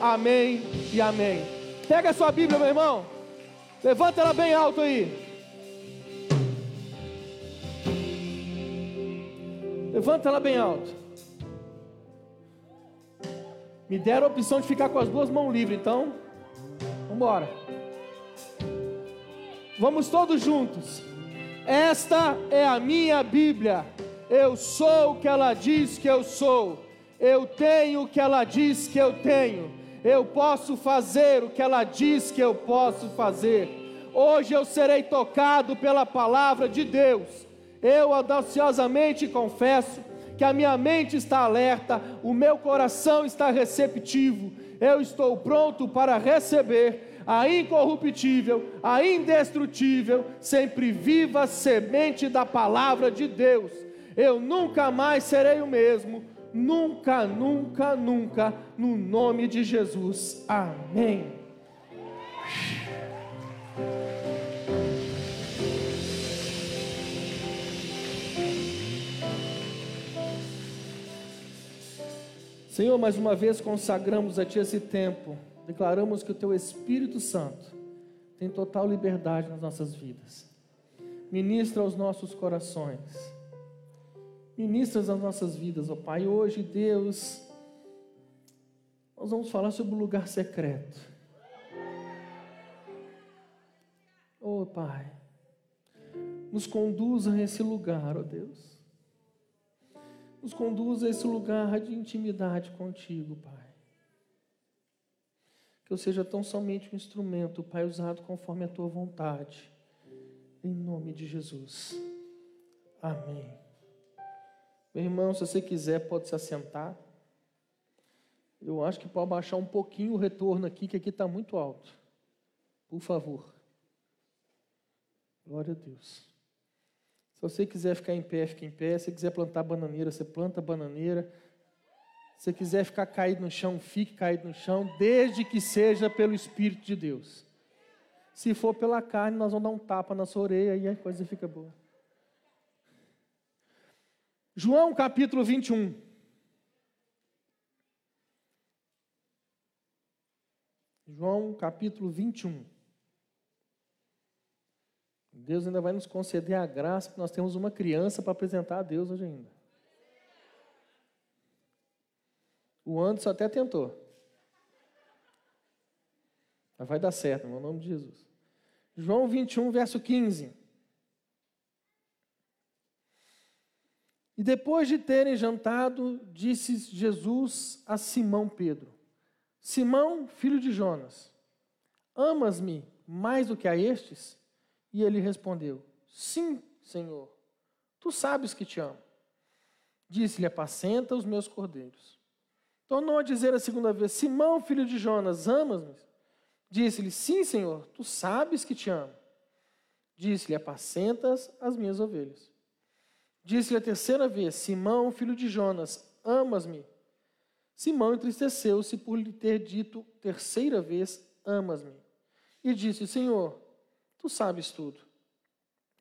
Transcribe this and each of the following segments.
Amém e amém. Pega a sua Bíblia, meu irmão. Levanta ela bem alto aí. Levanta ela bem alto. Me deram a opção de ficar com as duas mãos livres, então, vamos embora. Vamos todos juntos. Esta é a minha Bíblia. Eu sou o que ela diz que eu sou. Eu tenho o que ela diz que eu tenho. Eu posso fazer o que ela diz que eu posso fazer. Hoje eu serei tocado pela palavra de Deus. Eu audaciosamente confesso que a minha mente está alerta, o meu coração está receptivo. Eu estou pronto para receber a incorruptível, a indestrutível, sempre viva semente da palavra de Deus. Eu nunca mais serei o mesmo, nunca, nunca, nunca, no nome de Jesus. Amém. Senhor, mais uma vez consagramos a Ti esse tempo declaramos que o Teu Espírito Santo tem total liberdade nas nossas vidas. Ministra aos nossos corações. Ministra as nossas vidas, ó Pai. Hoje, Deus, nós vamos falar sobre o lugar secreto. Ó Pai, nos conduza a esse lugar, ó Deus. Nos conduza a esse lugar de intimidade contigo, Pai que eu seja tão somente um instrumento, Pai, usado conforme a tua vontade. Em nome de Jesus. Amém. Meu irmão, se você quiser, pode se assentar. Eu acho que pode baixar um pouquinho o retorno aqui, que aqui está muito alto. Por favor. Glória a Deus. Se você quiser ficar em pé, fique em pé. Se você quiser plantar bananeira, você planta bananeira. Se quiser ficar caído no chão, fique caído no chão, desde que seja pelo Espírito de Deus. Se for pela carne, nós vamos dar um tapa na sua orelha e a coisa fica boa. João capítulo 21. João capítulo 21. Deus ainda vai nos conceder a graça que nós temos uma criança para apresentar a Deus hoje ainda. O Anderson até tentou. Mas vai dar certo, no nome de Jesus. João 21, verso 15. E depois de terem jantado, disse Jesus a Simão Pedro: Simão, filho de Jonas, amas-me mais do que a estes? E ele respondeu: Sim, Senhor, tu sabes que te amo. Disse-lhe: Apacenta os meus cordeiros. Tornou a dizer a segunda vez: Simão, filho de Jonas, amas-me? Disse-lhe: Sim, Senhor, tu sabes que te amo. Disse-lhe: Apacentas as minhas ovelhas. Disse-lhe a terceira vez: Simão, filho de Jonas, amas-me? Simão entristeceu-se por lhe ter dito terceira vez: Amas-me? E disse: Senhor, tu sabes tudo.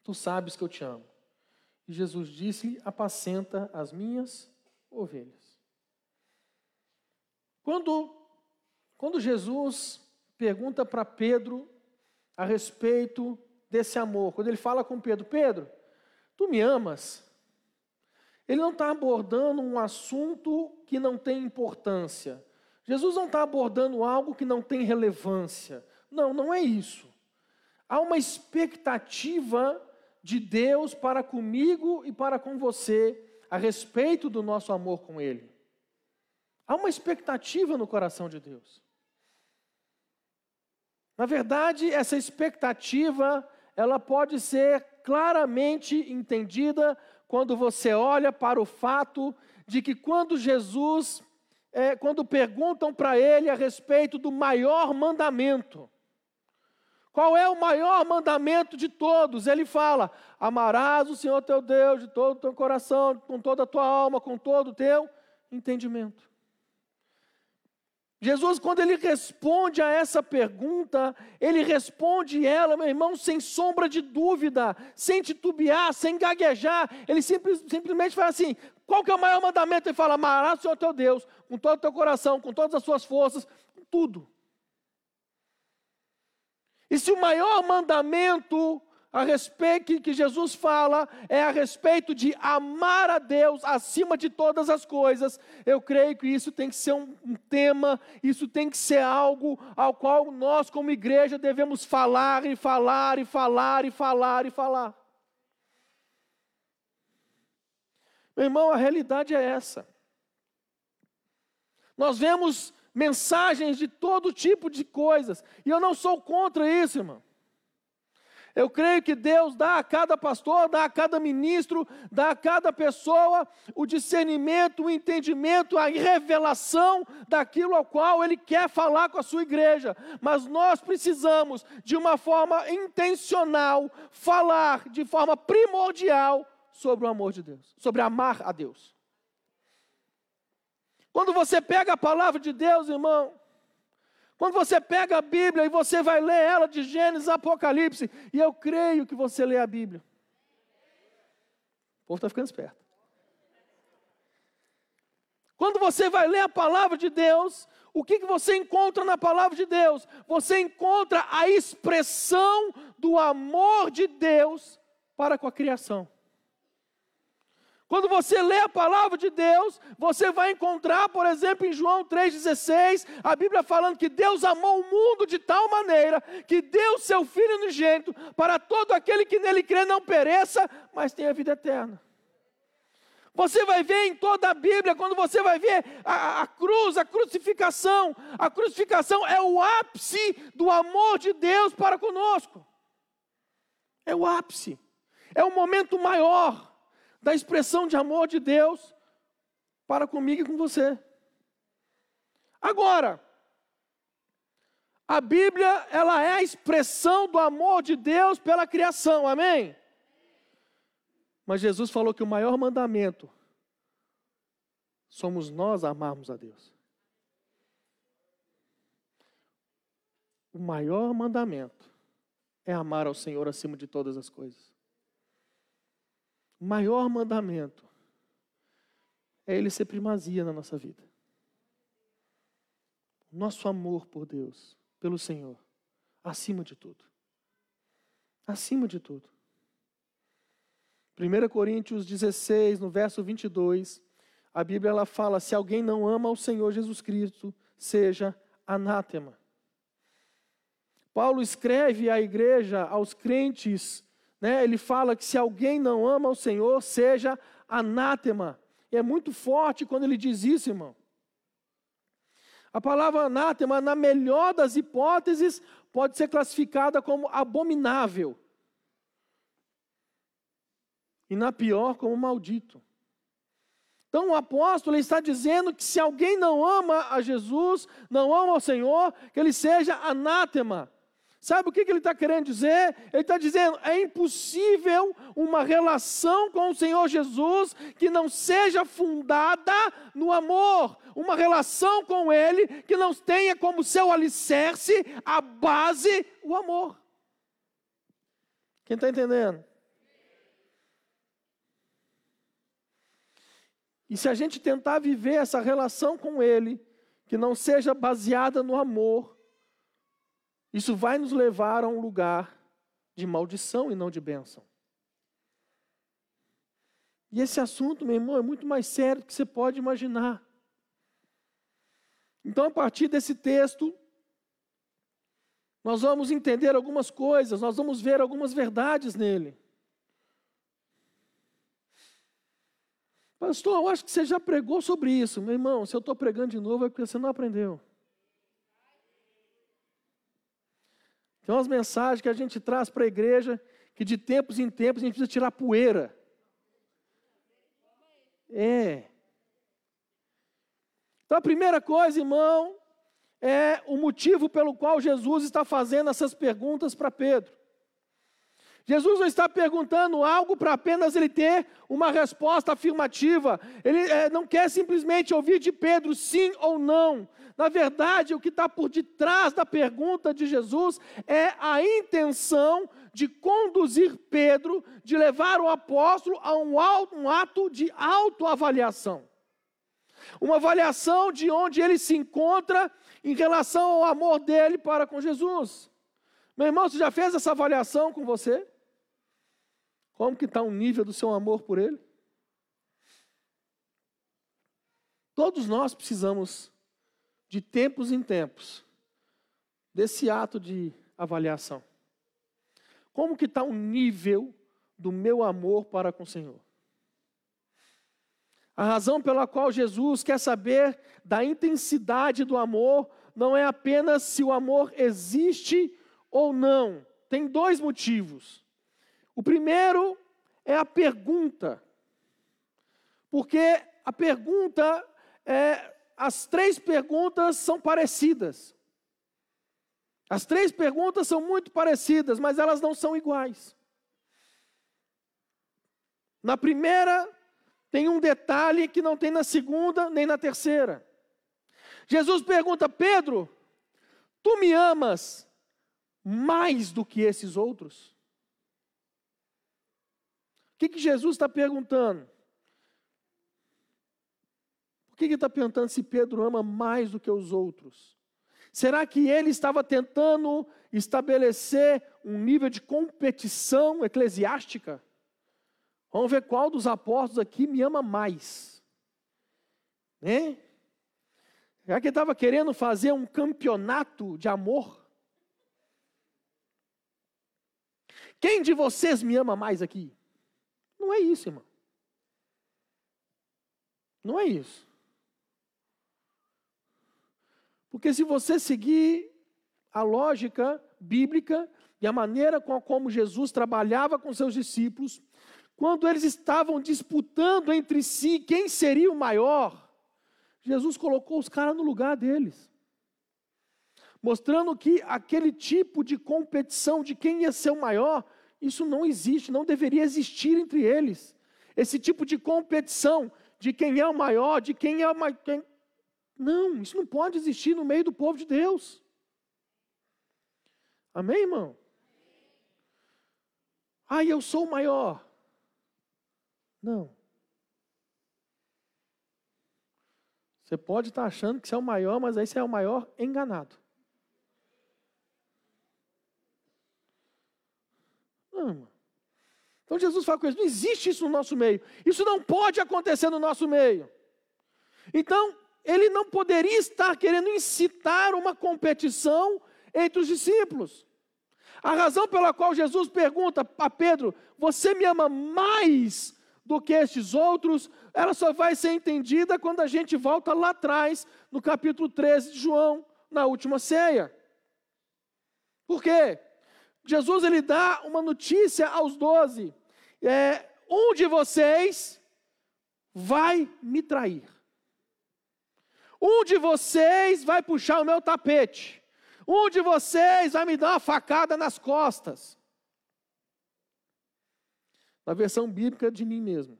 Tu sabes que eu te amo. E Jesus disse-lhe: Apacenta as minhas ovelhas. Quando, quando Jesus pergunta para Pedro a respeito desse amor, quando ele fala com Pedro, Pedro, tu me amas? Ele não está abordando um assunto que não tem importância. Jesus não está abordando algo que não tem relevância. Não, não é isso. Há uma expectativa de Deus para comigo e para com você a respeito do nosso amor com Ele. Há uma expectativa no coração de Deus. Na verdade, essa expectativa, ela pode ser claramente entendida quando você olha para o fato de que quando Jesus, é, quando perguntam para ele a respeito do maior mandamento, qual é o maior mandamento de todos? Ele fala: amarás o Senhor teu Deus de todo o teu coração, com toda a tua alma, com todo o teu entendimento. Jesus, quando ele responde a essa pergunta, ele responde ela, meu irmão, sem sombra de dúvida, sem titubear, sem gaguejar. Ele simples, simplesmente fala assim: qual que é o maior mandamento? Ele fala: amarás o Senhor teu Deus com todo o teu coração, com todas as suas forças, com tudo. E se o maior mandamento a respeito que Jesus fala é a respeito de amar a Deus acima de todas as coisas. Eu creio que isso tem que ser um, um, tema, isso tem que ser algo ao qual nós, como igreja, devemos falar e falar e falar e falar e falar. Meu irmão, a realidade é essa. Nós vemos mensagens de todo tipo de coisas, e eu não sou contra isso, irmão. Eu creio que Deus dá a cada pastor, dá a cada ministro, dá a cada pessoa o discernimento, o entendimento, a revelação daquilo ao qual Ele quer falar com a sua igreja. Mas nós precisamos, de uma forma intencional, falar de forma primordial sobre o amor de Deus, sobre amar a Deus. Quando você pega a palavra de Deus, irmão, quando você pega a Bíblia e você vai ler ela de Gênesis a Apocalipse, e eu creio que você lê a Bíblia. O povo está ficando esperto. Quando você vai ler a palavra de Deus, o que, que você encontra na palavra de Deus? Você encontra a expressão do amor de Deus para com a criação. Quando você lê a palavra de Deus, você vai encontrar, por exemplo, em João 3,16, a Bíblia falando que Deus amou o mundo de tal maneira que deu seu Filho unigênito para todo aquele que nele crê não pereça, mas tenha vida eterna. Você vai ver em toda a Bíblia, quando você vai ver a, a, cruz, a crucificação, a crucificação é o ápice do amor de Deus para conosco. É o ápice, é o momento maior da expressão de amor de Deus para comigo e com você. Agora, a Bíblia, ela é a expressão do amor de Deus pela criação, amém? Mas Jesus falou que o maior mandamento somos nós amarmos a Deus. O maior mandamento é amar ao Senhor acima de todas as coisas. O maior mandamento é Ele ser primazia na nossa vida. Nosso amor por Deus, pelo Senhor, acima de tudo. Acima de tudo. 1 Coríntios 16, no verso 22, a Bíblia ela fala: se alguém não ama o Senhor Jesus Cristo, seja anátema. Paulo escreve à igreja, aos crentes né, ele fala que se alguém não ama o Senhor, seja anátema. E é muito forte quando ele diz isso, irmão. A palavra anátema, na melhor das hipóteses, pode ser classificada como abominável. E na pior, como maldito. Então o apóstolo está dizendo que se alguém não ama a Jesus, não ama o Senhor, que ele seja anátema. Sabe o que ele está querendo dizer? Ele está dizendo: é impossível uma relação com o Senhor Jesus que não seja fundada no amor, uma relação com Ele que não tenha como seu alicerce, a base, o amor. Quem está entendendo? E se a gente tentar viver essa relação com Ele, que não seja baseada no amor, isso vai nos levar a um lugar de maldição e não de bênção. E esse assunto, meu irmão, é muito mais sério do que você pode imaginar. Então, a partir desse texto, nós vamos entender algumas coisas, nós vamos ver algumas verdades nele. Pastor, eu acho que você já pregou sobre isso. Meu irmão, se eu estou pregando de novo é porque você não aprendeu. Tem umas mensagens que a gente traz para a igreja que de tempos em tempos a gente precisa tirar poeira. É. Então a primeira coisa, irmão, é o motivo pelo qual Jesus está fazendo essas perguntas para Pedro. Jesus não está perguntando algo para apenas ele ter uma resposta afirmativa. Ele é, não quer simplesmente ouvir de Pedro sim ou não. Na verdade, o que está por detrás da pergunta de Jesus é a intenção de conduzir Pedro, de levar o apóstolo a um, um ato de autoavaliação. uma avaliação de onde ele se encontra em relação ao amor dele para com Jesus. Meu irmão, você já fez essa avaliação com você? Como que está o nível do seu amor por ele? Todos nós precisamos, de tempos em tempos, desse ato de avaliação. Como que está o nível do meu amor para com o Senhor? A razão pela qual Jesus quer saber da intensidade do amor não é apenas se o amor existe ou não. Tem dois motivos. O primeiro é a pergunta. Porque a pergunta, é, as três perguntas são parecidas. As três perguntas são muito parecidas, mas elas não são iguais. Na primeira, tem um detalhe que não tem na segunda nem na terceira. Jesus pergunta: Pedro, tu me amas mais do que esses outros? O que, que Jesus está perguntando? Por que ele está perguntando se Pedro ama mais do que os outros? Será que ele estava tentando estabelecer um nível de competição eclesiástica? Vamos ver qual dos apóstolos aqui me ama mais. Né? Será que ele estava querendo fazer um campeonato de amor? Quem de vocês me ama mais aqui? Não é isso, irmão. Não é isso. Porque se você seguir a lógica bíblica e a maneira com a como Jesus trabalhava com seus discípulos, quando eles estavam disputando entre si quem seria o maior, Jesus colocou os caras no lugar deles. Mostrando que aquele tipo de competição de quem ia ser o maior, isso não existe, não deveria existir entre eles. Esse tipo de competição de quem é o maior, de quem é o maior. Quem... Não, isso não pode existir no meio do povo de Deus. Amém, irmão? Ah, eu sou o maior. Não. Você pode estar achando que você é o maior, mas aí você é o maior enganado. Não, Então Jesus fala com eles: não existe isso no nosso meio. Isso não pode acontecer no nosso meio. Então, ele não poderia estar querendo incitar uma competição entre os discípulos. A razão pela qual Jesus pergunta a Pedro: Você me ama mais do que estes outros, ela só vai ser entendida quando a gente volta lá atrás, no capítulo 13 de João, na última ceia. Por quê? Jesus ele dá uma notícia aos doze: é, um de vocês vai me trair. Um de vocês vai puxar o meu tapete. Um de vocês vai me dar uma facada nas costas na versão bíblica de mim mesmo.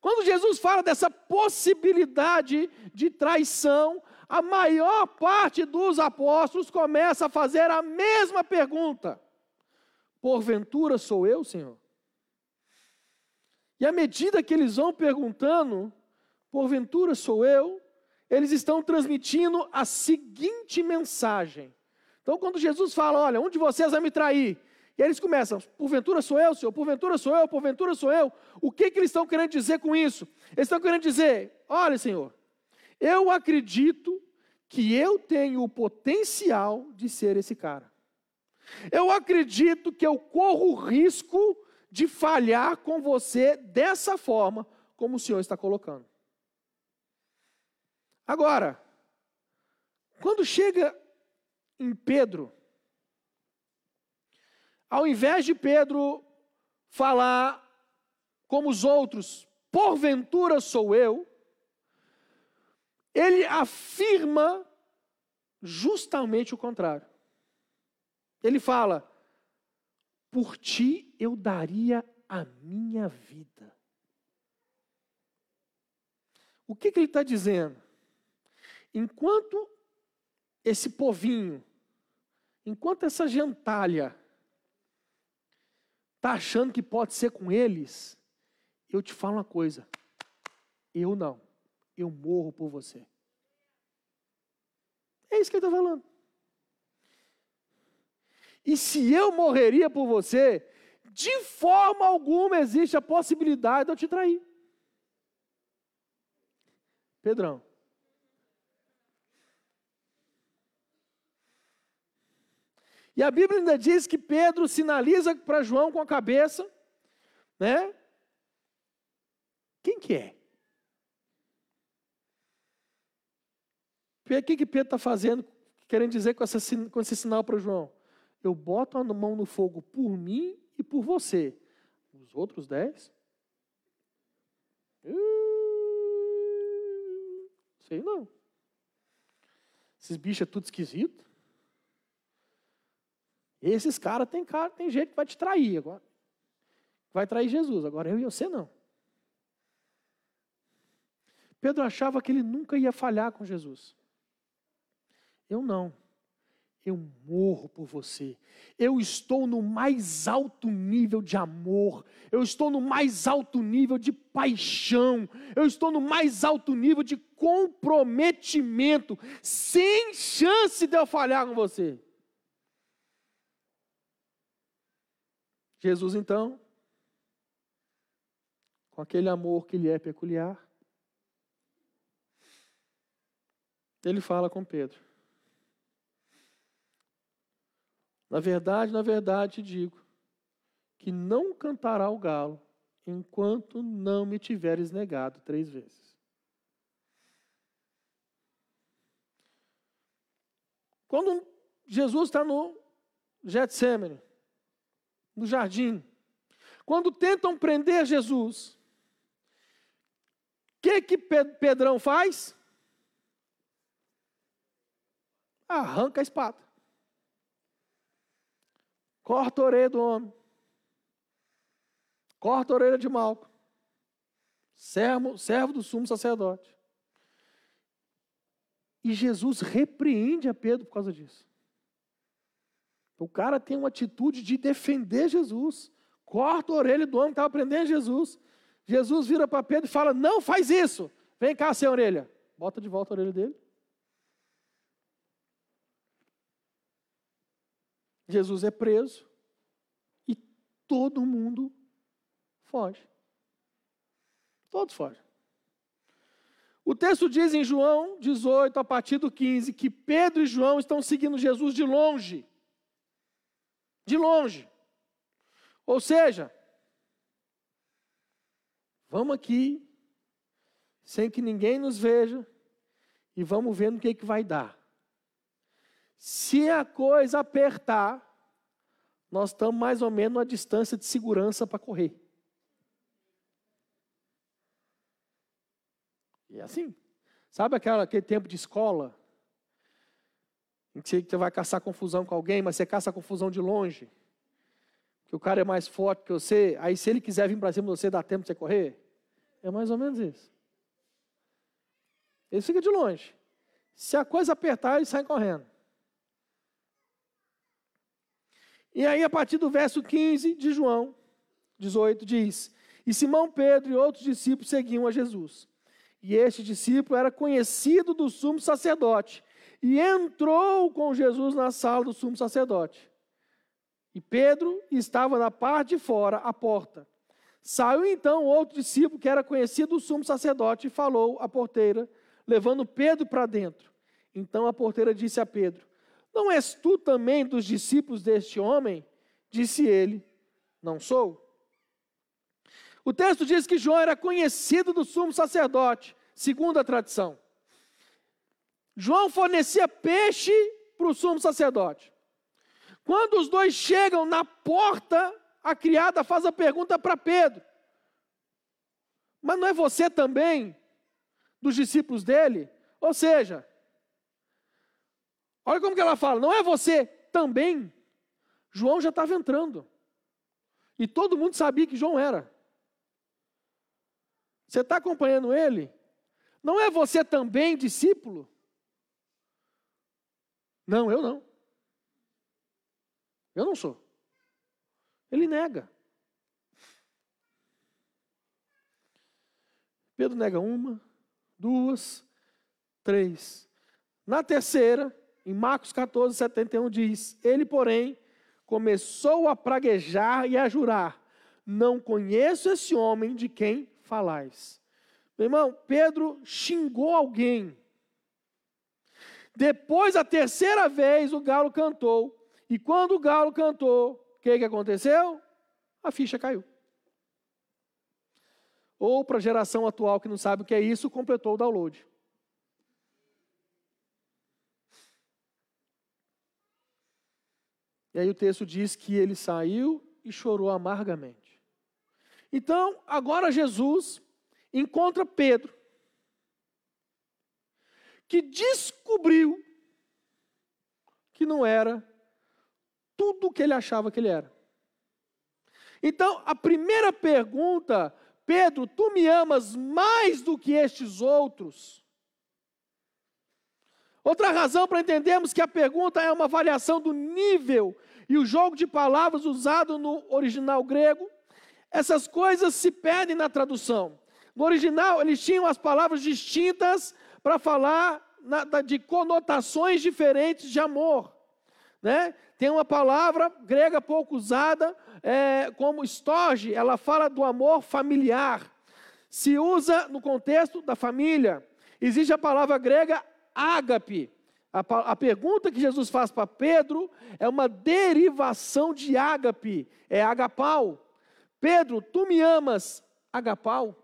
Quando Jesus fala dessa possibilidade de traição, a maior parte dos apóstolos começa a fazer a mesma pergunta: Porventura sou eu, Senhor? E à medida que eles vão perguntando, porventura sou eu, eles estão transmitindo a seguinte mensagem. Então, quando Jesus fala, olha, um de vocês vai me trair, e eles começam, porventura sou eu, Senhor, porventura sou eu, porventura sou eu. O que, que eles estão querendo dizer com isso? Eles estão querendo dizer, olha, Senhor, eu acredito que eu tenho o potencial de ser esse cara. Eu acredito que eu corro o risco de falhar com você dessa forma, como o Senhor está colocando. Agora, quando chega em Pedro, ao invés de Pedro falar como os outros, porventura sou eu, ele afirma justamente o contrário. Ele fala: por ti eu daria a minha vida. O que, que ele está dizendo? Enquanto esse povinho, enquanto essa gentalha está achando que pode ser com eles, eu te falo uma coisa: Eu não. Eu morro por você. É isso que ele está falando. E se eu morreria por você, de forma alguma existe a possibilidade de eu te trair. Pedrão. E a Bíblia ainda diz que Pedro sinaliza para João com a cabeça, né? Quem que é? O que, que Pedro está fazendo, querendo dizer com, essa, com esse sinal para João? Eu boto a mão no fogo por mim e por você. Os outros dez? Sei não. Esses bichos é tudo esquisito. Esses caras tem cara, tem jeito que vai te trair agora. Vai trair Jesus. Agora eu e você não. Pedro achava que ele nunca ia falhar com Jesus. Eu não. Eu morro por você. Eu estou no mais alto nível de amor. Eu estou no mais alto nível de paixão. Eu estou no mais alto nível de comprometimento. Sem chance de eu falhar com você. Jesus, então, com aquele amor que lhe é peculiar, ele fala com Pedro. Na verdade, na verdade te digo que não cantará o galo enquanto não me tiveres negado três vezes. Quando Jesus está no Getsemane, no jardim, quando tentam prender Jesus, o que que Pedrão faz? Arranca a espada. Corta a orelha do homem. Corta a orelha de Malco. Servo, servo do sumo sacerdote. E Jesus repreende a Pedro por causa disso. O cara tem uma atitude de defender Jesus. Corta a orelha do homem que estava prendendo Jesus. Jesus vira para Pedro e fala: Não faz isso. Vem cá, sem orelha. Bota de volta a orelha dele. Jesus é preso e todo mundo foge. Todos fogem. O texto diz em João 18, a partir do 15, que Pedro e João estão seguindo Jesus de longe. De longe. Ou seja, vamos aqui, sem que ninguém nos veja, e vamos ver no que, que vai dar. Se a coisa apertar, nós estamos mais ou menos a distância de segurança para correr. E é assim. Sabe aquela, aquele tempo de escola? Em que você vai caçar confusão com alguém, mas você caça confusão de longe. Que o cara é mais forte que você. Aí, se ele quiser vir para cima de você, dá tempo de você correr? É mais ou menos isso. Ele fica de longe. Se a coisa apertar, ele sai correndo. E aí, a partir do verso 15 de João 18, diz: E Simão Pedro e outros discípulos seguiam a Jesus. E este discípulo era conhecido do sumo sacerdote e entrou com Jesus na sala do sumo sacerdote. E Pedro estava na parte de fora, à porta. Saiu então outro discípulo que era conhecido do sumo sacerdote e falou à porteira, levando Pedro para dentro. Então a porteira disse a Pedro: não és tu também dos discípulos deste homem? Disse ele: Não sou. O texto diz que João era conhecido do sumo sacerdote, segundo a tradição. João fornecia peixe para o sumo sacerdote. Quando os dois chegam na porta, a criada faz a pergunta para Pedro: Mas não é você também dos discípulos dele? Ou seja, Olha como que ela fala, não é você também. João já estava entrando. E todo mundo sabia que João era. Você está acompanhando ele? Não é você também discípulo? Não, eu não. Eu não sou. Ele nega. Pedro nega uma, duas, três. Na terceira, em Marcos 14, 71 diz: Ele, porém, começou a praguejar e a jurar: Não conheço esse homem de quem falais. Meu irmão, Pedro xingou alguém. Depois, a terceira vez, o galo cantou. E quando o galo cantou, o que, que aconteceu? A ficha caiu. Ou para a geração atual que não sabe o que é isso, completou o download. E aí o texto diz que ele saiu e chorou amargamente. Então, agora Jesus encontra Pedro, que descobriu que não era tudo o que ele achava que ele era. Então, a primeira pergunta, Pedro, tu me amas mais do que estes outros? Outra razão para entendermos que a pergunta é uma variação do nível e o jogo de palavras usado no original grego, essas coisas se perdem na tradução. No original, eles tinham as palavras distintas para falar na, de conotações diferentes de amor. Né? Tem uma palavra grega pouco usada, é, como storge, ela fala do amor familiar. Se usa no contexto da família. Existe a palavra grega ágape, a, a pergunta que Jesus faz para Pedro é uma derivação de ágape, é agapau. Pedro, tu me amas, agapau.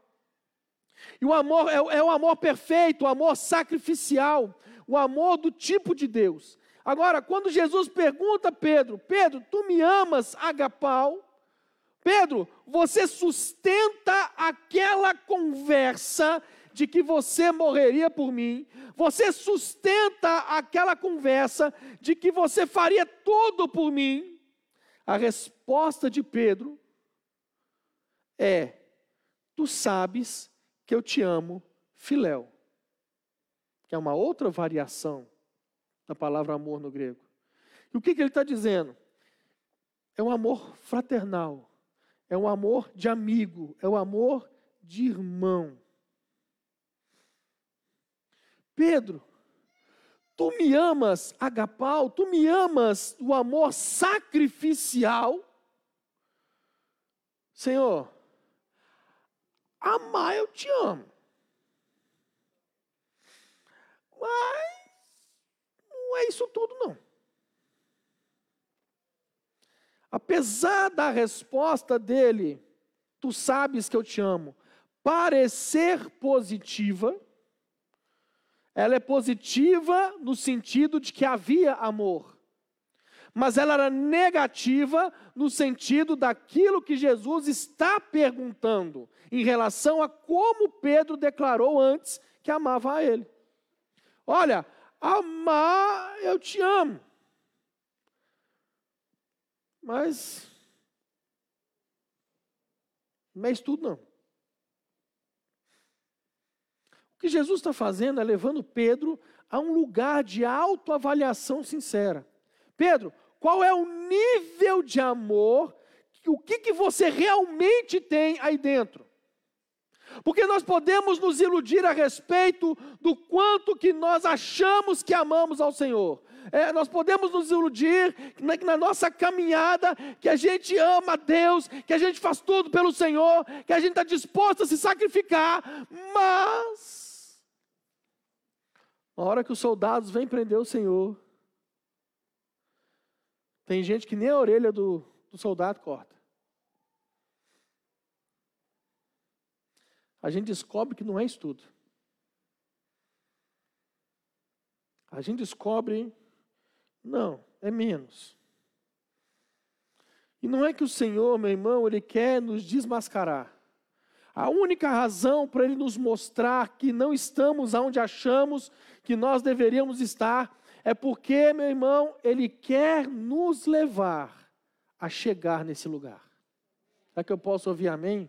E o amor é, é o amor perfeito, o amor sacrificial, o amor do tipo de Deus. Agora, quando Jesus pergunta a Pedro, Pedro, tu me amas, agapau? Pedro, você sustenta aquela conversa de que você morreria por mim, você sustenta aquela conversa de que você faria tudo por mim. A resposta de Pedro é: Tu sabes que eu te amo, filéu. Que é uma outra variação da palavra amor no grego. E o que, que ele está dizendo? É um amor fraternal, é um amor de amigo, é um amor de irmão. Pedro, tu me amas, agapau, tu me amas o amor sacrificial. Senhor, amar eu te amo. Mas não é isso tudo, não. Apesar da resposta dele, tu sabes que eu te amo, parecer positiva, ela é positiva no sentido de que havia amor. Mas ela era negativa no sentido daquilo que Jesus está perguntando em relação a como Pedro declarou antes que amava a ele. Olha, amar eu te amo. Mas não é isso tudo não. O que Jesus está fazendo é levando Pedro a um lugar de autoavaliação sincera. Pedro, qual é o nível de amor, o que, que você realmente tem aí dentro? Porque nós podemos nos iludir a respeito do quanto que nós achamos que amamos ao Senhor. É, nós podemos nos iludir na, na, nossa caminhada que a gente ama a Deus, que a gente faz tudo pelo Senhor, que a gente está disposto a se sacrificar, mas a hora que os soldados vêm prender o Senhor, tem gente que nem a orelha do, do soldado corta. A gente descobre que não é estudo. A gente descobre, não, é menos. E não é que o Senhor, meu irmão, Ele quer nos desmascarar. A única razão para Ele nos mostrar que não estamos onde achamos que nós deveríamos estar é porque, meu irmão, Ele quer nos levar a chegar nesse lugar. Será que eu posso ouvir amém?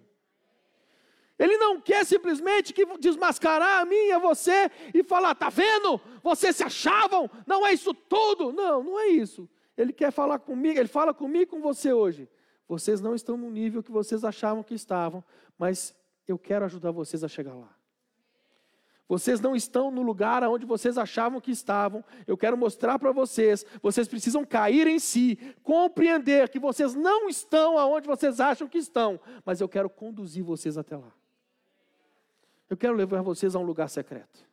Ele não quer simplesmente que desmascarar a mim e a você e falar, tá vendo? Vocês se achavam, não é isso tudo. Não, não é isso. Ele quer falar comigo, ele fala comigo e com você hoje. Vocês não estão no nível que vocês achavam que estavam, mas eu quero ajudar vocês a chegar lá. Vocês não estão no lugar onde vocês achavam que estavam. Eu quero mostrar para vocês. Vocês precisam cair em si, compreender que vocês não estão aonde vocês acham que estão, mas eu quero conduzir vocês até lá. Eu quero levar vocês a um lugar secreto.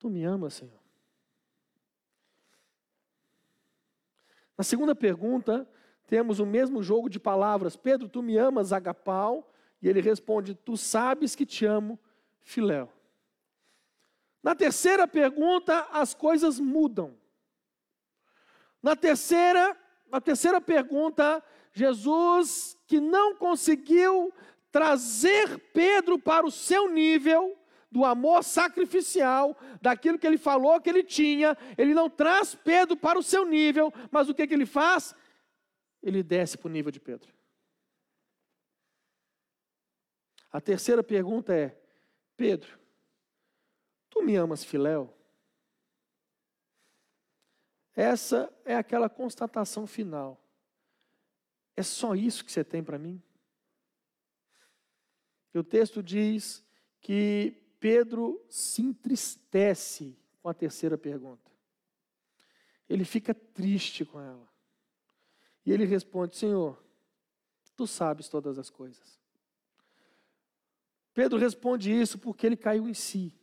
Tu me amas, Senhor? Na segunda pergunta, temos o mesmo jogo de palavras. Pedro, tu me amas, agapau? E ele responde, tu sabes que te amo, filéu. Na terceira pergunta, as coisas mudam. Na terceira, na terceira pergunta, Jesus, que não conseguiu trazer Pedro para o seu nível do amor sacrificial, daquilo que ele falou que ele tinha, ele não traz Pedro para o seu nível, mas o que, que ele faz? Ele desce para o nível de Pedro. A terceira pergunta é: Pedro, tu me amas, Filéu? Essa é aquela constatação final. É só isso que você tem para mim? E o texto diz que Pedro se entristece com a terceira pergunta. Ele fica triste com ela. E ele responde: Senhor, tu sabes todas as coisas. Pedro responde isso porque ele caiu em si.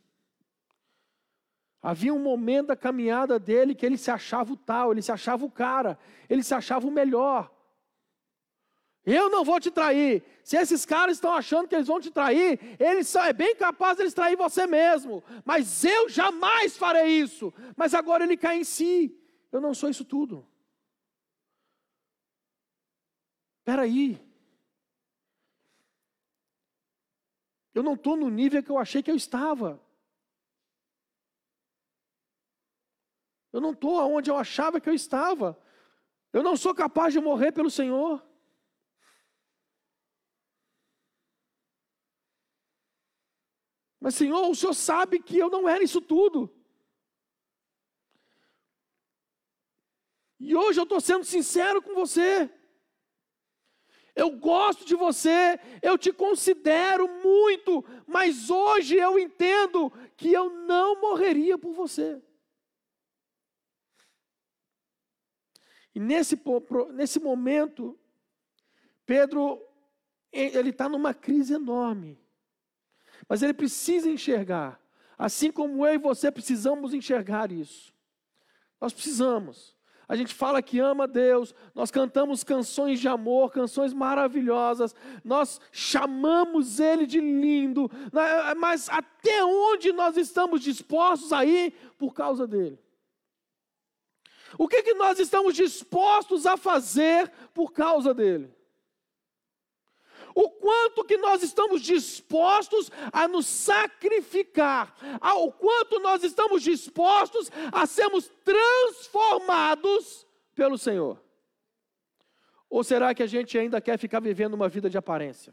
Havia um momento da caminhada dele que ele se achava o tal, ele se achava o cara, ele se achava o melhor. Eu não vou te trair. Se esses caras estão achando que eles vão te trair, eles são, é bem capaz de eles trair você mesmo. Mas eu jamais farei isso. Mas agora ele cai em si. Eu não sou isso tudo. Espera aí. Eu não estou no nível que eu achei que eu estava. Eu não estou onde eu achava que eu estava. Eu não sou capaz de morrer pelo Senhor. Mas, Senhor, o Senhor sabe que eu não era isso tudo. E hoje eu estou sendo sincero com você eu gosto de você, eu te considero muito, mas hoje eu entendo que eu não morreria por você. E nesse, nesse momento, Pedro, ele está numa crise enorme, mas ele precisa enxergar, assim como eu e você precisamos enxergar isso. Nós precisamos a gente fala que ama Deus, nós cantamos canções de amor, canções maravilhosas, nós chamamos Ele de lindo, né, mas até onde nós estamos dispostos a ir por causa dele? O que, que nós estamos dispostos a fazer por causa dele? O quanto que nós estamos dispostos a nos sacrificar, ao quanto nós estamos dispostos a sermos transformados pelo Senhor. Ou será que a gente ainda quer ficar vivendo uma vida de aparência?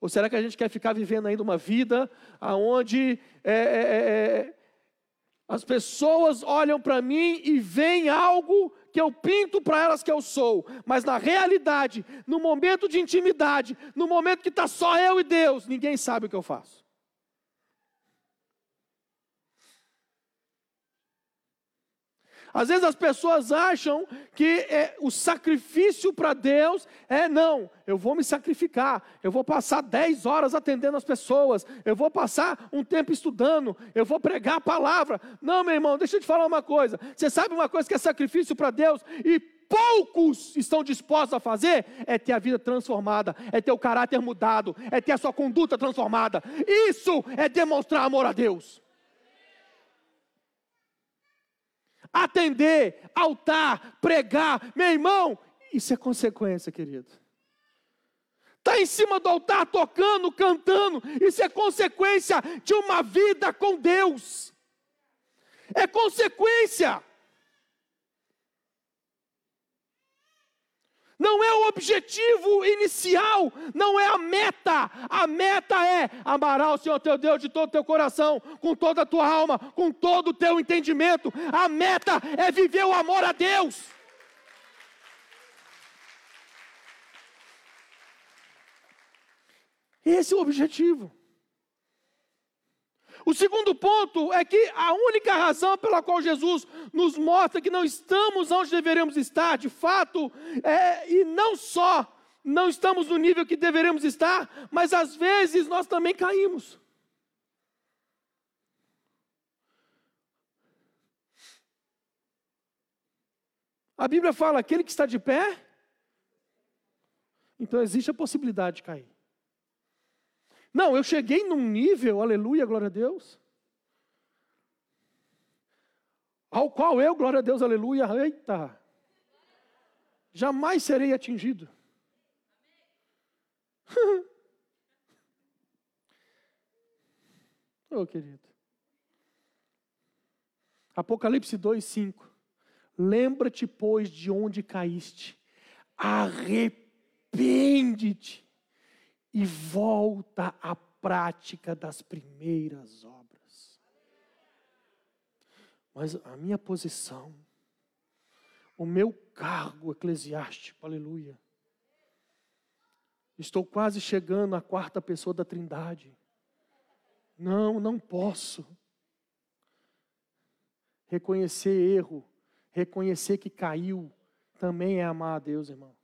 Ou será que a gente quer ficar vivendo ainda uma vida onde é, é, é, é, as pessoas olham para mim e veem algo que eu pinto para elas que eu sou, mas na realidade, no momento de intimidade, no momento que está só eu e Deus, ninguém sabe o que eu faço. Às vezes as pessoas acham que é, o sacrifício para Deus é não, eu vou me sacrificar, eu vou passar 10 horas atendendo as pessoas, eu vou passar um tempo estudando, eu vou pregar a palavra. Não, meu irmão, deixa eu te falar uma coisa. Você sabe uma coisa que é sacrifício para Deus e poucos estão dispostos a fazer? É ter a vida transformada, é ter o caráter mudado, é ter a sua conduta transformada. Isso é demonstrar amor a Deus. Atender, altar, pregar. Meu irmão, isso é consequência, querido. Está em cima do altar tocando, cantando, isso é consequência de uma vida com Deus. É consequência. não é o objetivo inicial, não é a meta. A meta é amar ao Senhor teu Deus de todo o teu coração, com toda a tua alma, com todo o teu entendimento. A meta é viver o amor a Deus. Esse é o objetivo. O segundo ponto é que a única razão pela qual Jesus nos mostra que não estamos onde deveríamos estar, de fato, é, e não só não estamos no nível que deveríamos estar, mas às vezes nós também caímos. A Bíblia fala: aquele que está de pé, então existe a possibilidade de cair. Não, eu cheguei num nível, aleluia, glória a Deus, ao qual eu, glória a Deus, aleluia, eita, jamais serei atingido. oh, querido. Apocalipse 2, 5. Lembra-te, pois, de onde caíste, arrepende-te e volta à prática das primeiras obras. Mas a minha posição, o meu cargo eclesiástico, aleluia, estou quase chegando à quarta pessoa da Trindade. Não, não posso. Reconhecer erro, reconhecer que caiu, também é amar a Deus, irmão.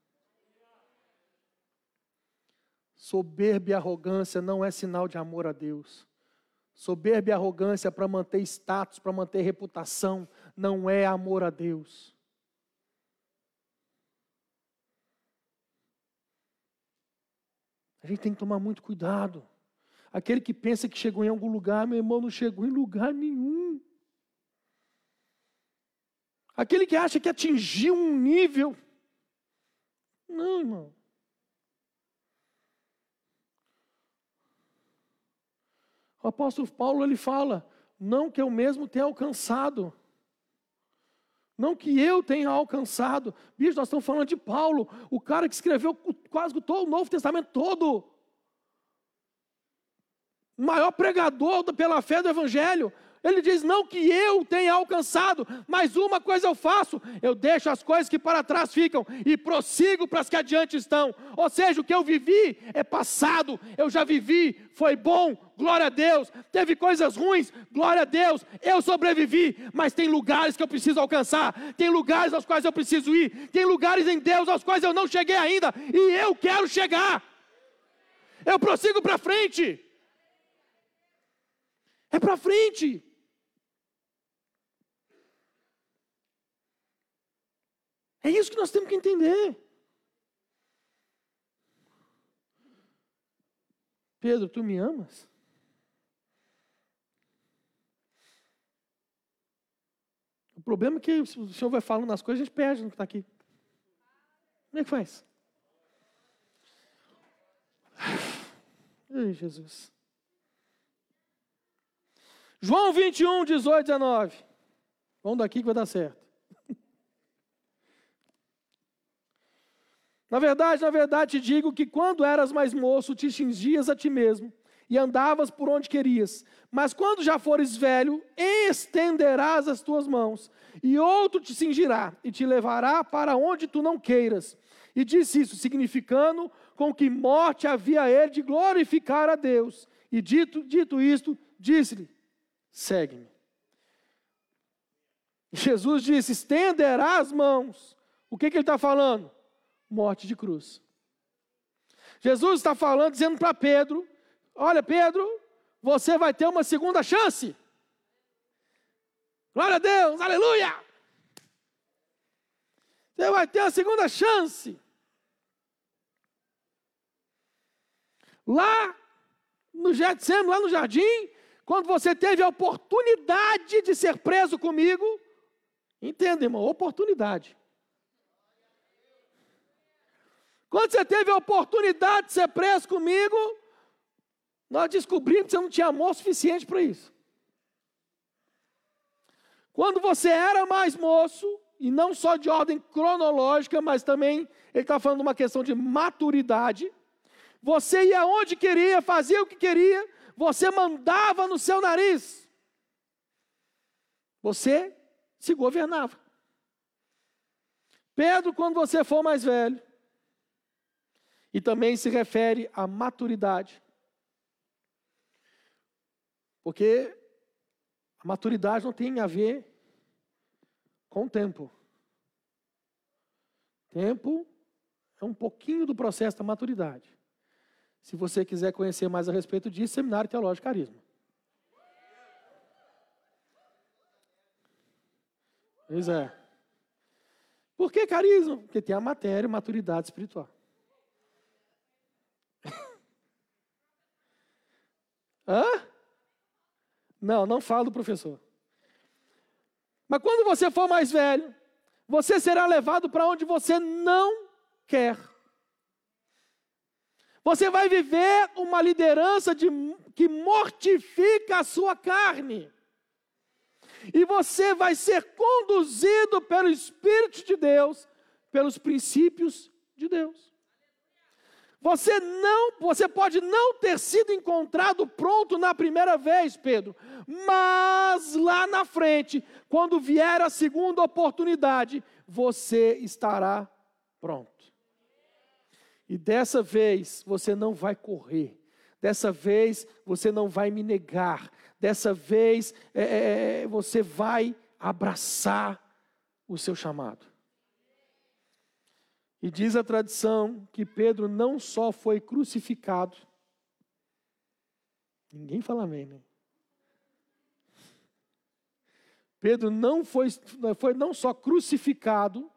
Soberba e arrogância não é sinal de amor a Deus. Soberba e arrogância para manter status, para manter reputação, não é amor a Deus. A gente tem que tomar muito cuidado. Aquele que pensa que chegou em algum lugar, meu irmão, não chegou em lugar nenhum. Aquele que acha que atingiu um nível. Não, irmão. O apóstolo Paulo ele fala: não que eu mesmo tenha alcançado, não que eu tenha alcançado. Bicho, nós estamos falando de Paulo, o cara que escreveu quase todo o Novo Testamento todo. O maior pregador pela fé do Evangelho. Ele diz: Não que eu tenha alcançado, mas uma coisa eu faço: eu deixo as coisas que para trás ficam e prossigo para as que adiante estão. Ou seja, o que eu vivi é passado, eu já vivi, foi bom, glória a Deus. Teve coisas ruins, glória a Deus, eu sobrevivi, mas tem lugares que eu preciso alcançar, tem lugares aos quais eu preciso ir, tem lugares em Deus aos quais eu não cheguei ainda e eu quero chegar. Eu prossigo para frente. É para frente. É isso que nós temos que entender. Pedro, tu me amas? O problema é que o Senhor vai falando as coisas, a gente perde no que está aqui. Como é que faz? Ai, Jesus. João 21, 18, 19. Vamos daqui que vai dar certo. Na verdade, na verdade te digo que quando eras mais moço, te cingias a ti mesmo e andavas por onde querias. Mas quando já fores velho, estenderás as tuas mãos, e outro te cingirá e te levará para onde tu não queiras. E disse isso, significando com que morte havia ele de glorificar a Deus. E dito, dito isto, disse-lhe: segue-me. Jesus disse: estenderá as mãos. O que, que ele está falando? Morte de cruz. Jesus está falando, dizendo para Pedro: Olha, Pedro, você vai ter uma segunda chance. Glória a Deus, aleluia! Você vai ter a segunda chance. Lá no Getsemane, lá no jardim, quando você teve a oportunidade de ser preso comigo, entenda, irmão, oportunidade. Quando você teve a oportunidade de ser preso comigo, nós descobrimos que você não tinha amor suficiente para isso. Quando você era mais moço, e não só de ordem cronológica, mas também ele está falando de uma questão de maturidade, você ia onde queria, fazia o que queria, você mandava no seu nariz. Você se governava. Pedro, quando você for mais velho, e também se refere à maturidade. Porque a maturidade não tem a ver com o tempo. Tempo é um pouquinho do processo da maturidade. Se você quiser conhecer mais a respeito disso, Seminário Teológico Carisma. Pois é. Por que carisma? Porque tem a matéria, maturidade espiritual. Hã? Não, não falo do professor. Mas quando você for mais velho, você será levado para onde você não quer. Você vai viver uma liderança de, que mortifica a sua carne. E você vai ser conduzido pelo Espírito de Deus, pelos princípios de Deus. Você não, você pode não ter sido encontrado pronto na primeira vez, Pedro, mas lá na frente, quando vier a segunda oportunidade, você estará pronto. E dessa vez você não vai correr, dessa vez você não vai me negar, dessa vez é, é, é você vai abraçar o seu chamado. E diz a tradição que Pedro não só foi crucificado, ninguém fala amém, né? Pedro não foi, foi não só crucificado,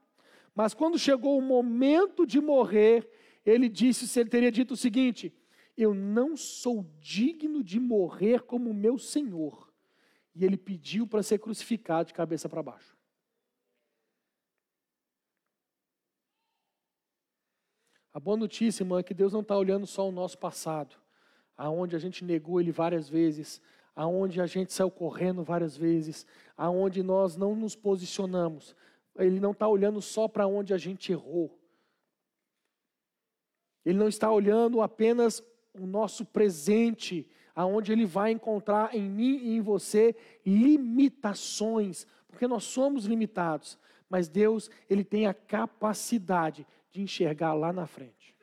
mas quando chegou o momento de morrer, ele disse, ele teria dito o seguinte: Eu não sou digno de morrer como meu Senhor. E ele pediu para ser crucificado de cabeça para baixo. A boa notícia, irmã, é que Deus não está olhando só o nosso passado, aonde a gente negou Ele várias vezes, aonde a gente saiu correndo várias vezes, aonde nós não nos posicionamos. Ele não está olhando só para onde a gente errou. Ele não está olhando apenas o nosso presente, aonde ele vai encontrar em mim e em você limitações, porque nós somos limitados, mas Deus, ele tem a capacidade de enxergar lá na frente.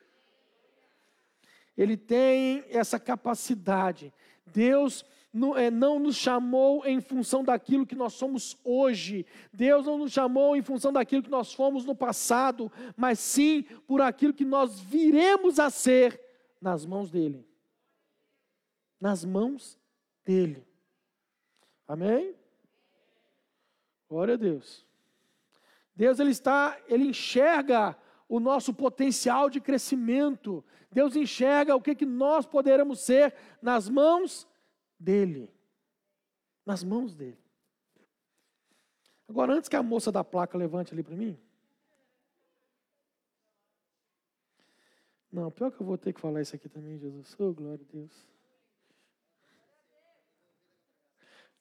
Ele tem essa capacidade. Deus não, é, não, nos chamou em função daquilo que nós somos hoje. Deus não nos chamou em função daquilo que nós fomos no passado, mas sim por aquilo que nós viremos a ser nas mãos dEle. Nas mãos dEle. Amém? Glória a Deus. Deus ele está, ele enxerga o nosso potencial de crescimento. Deus enxerga o que, que nós poderemos ser nas mãos dEle. Nas mãos dEle. Agora, antes que a moça da placa levante ali para mim. Não, pior que eu vou ter que falar isso aqui também, Jesus. Oh, glória a Deus.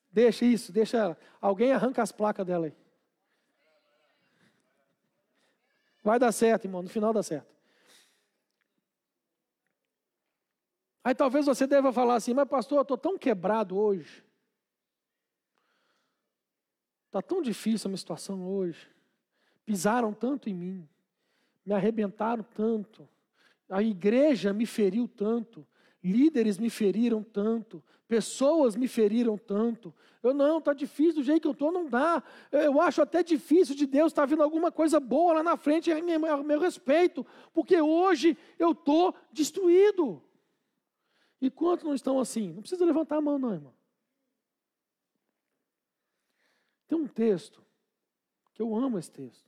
Deixa isso, deixa. Alguém arranca as placas dela aí. Vai dar certo, irmão, no final dá certo. Aí talvez você deva falar assim, mas pastor, eu estou tão quebrado hoje. Está tão difícil a minha situação hoje. Pisaram tanto em mim, me arrebentaram tanto, a igreja me feriu tanto, líderes me feriram tanto, pessoas me feriram tanto. Eu não, está difícil do jeito que eu estou, não dá. Eu acho até difícil de Deus estar tá vendo alguma coisa boa lá na frente a meu, meu respeito, porque hoje eu estou destruído. E quantos não estão assim? Não precisa levantar a mão, não, irmão. Tem um texto, que eu amo esse texto.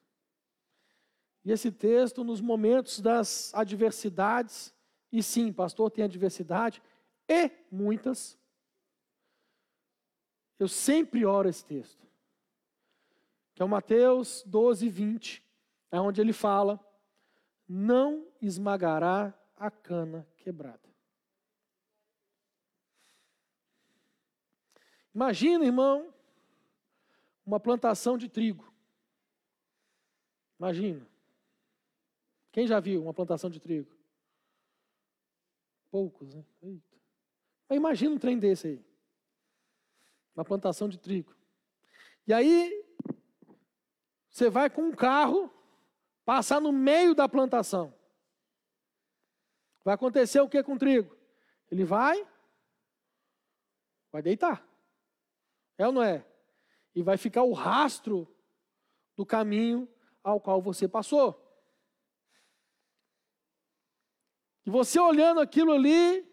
E esse texto, nos momentos das adversidades, e sim, pastor, tem adversidade, e muitas. Eu sempre oro esse texto, que é o Mateus 12, 20, é onde ele fala: Não esmagará a cana quebrada. Imagina, irmão, uma plantação de trigo. Imagina. Quem já viu uma plantação de trigo? Poucos, né? Eita. Imagina um trem desse aí. Uma plantação de trigo. E aí, você vai com um carro passar no meio da plantação. Vai acontecer o que com o trigo? Ele vai Vai deitar. É ou não é? E vai ficar o rastro do caminho ao qual você passou. E você olhando aquilo ali,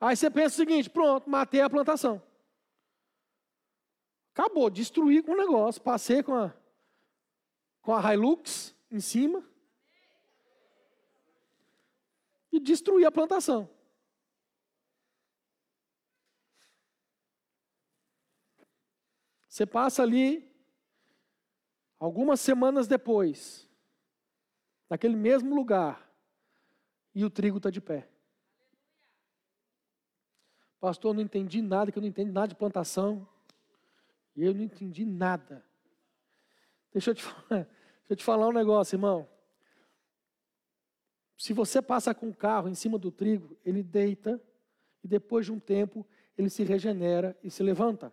aí você pensa o seguinte: pronto, matei a plantação. Acabou, destruí com o negócio. Passei com a, com a Hilux em cima. E destruí a plantação. Você passa ali, algumas semanas depois, naquele mesmo lugar, e o trigo está de pé. Pastor, não entendi nada, que eu não entendo nada de plantação. E eu não entendi nada. Deixa eu te falar, deixa eu te falar um negócio, irmão. Se você passa com o carro em cima do trigo, ele deita e depois de um tempo ele se regenera e se levanta.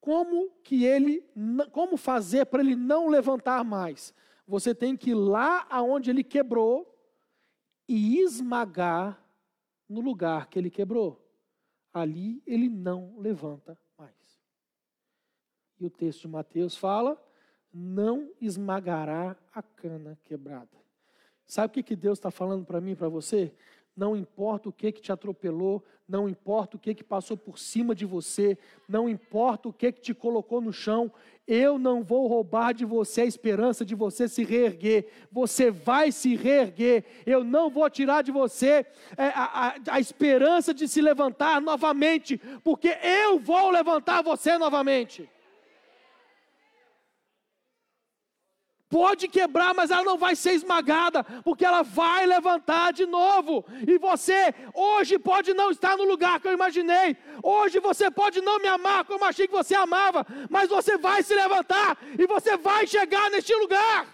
Como que ele, como fazer para ele não levantar mais? Você tem que ir lá aonde ele quebrou e esmagar no lugar que ele quebrou. Ali ele não levanta e o texto de Mateus fala: não esmagará a cana quebrada. Sabe o que, que Deus está falando para mim e para você? Não importa o que, que te atropelou, não importa o que, que passou por cima de você, não importa o que, que te colocou no chão, eu não vou roubar de você a esperança de você se reerguer. Você vai se reerguer. Eu não vou tirar de você é, a, a, a esperança de se levantar novamente, porque eu vou levantar você novamente. Pode quebrar, mas ela não vai ser esmagada, porque ela vai levantar de novo. E você hoje pode não estar no lugar que eu imaginei. Hoje você pode não me amar como achei que você amava, mas você vai se levantar e você vai chegar neste lugar.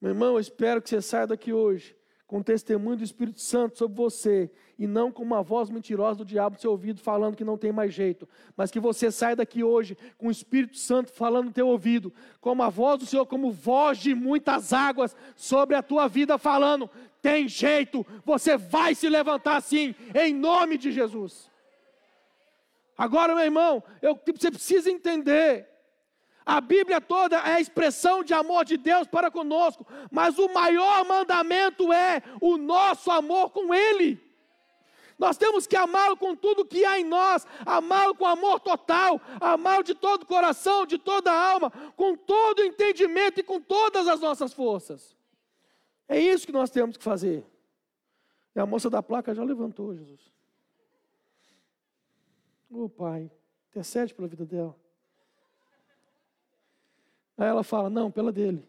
Meu irmão, eu espero que você saia daqui hoje com o testemunho do Espírito Santo sobre você e não com uma voz mentirosa do diabo no seu ouvido falando que não tem mais jeito, mas que você saia daqui hoje com o Espírito Santo falando no teu ouvido, como a voz do Senhor, como voz de muitas águas sobre a tua vida falando, tem jeito, você vai se levantar assim, em nome de Jesus. Agora, meu irmão, eu, você precisa entender a Bíblia toda é a expressão de amor de Deus para conosco, mas o maior mandamento é o nosso amor com Ele. Nós temos que amá-lo com tudo que há em nós, amá-lo com amor total, amá-lo de todo o coração, de toda a alma, com todo o entendimento e com todas as nossas forças. É isso que nós temos que fazer. E a moça da placa já levantou, Jesus. Ô oh, Pai, intercede pela vida dela. Aí ela fala: Não, pela dele.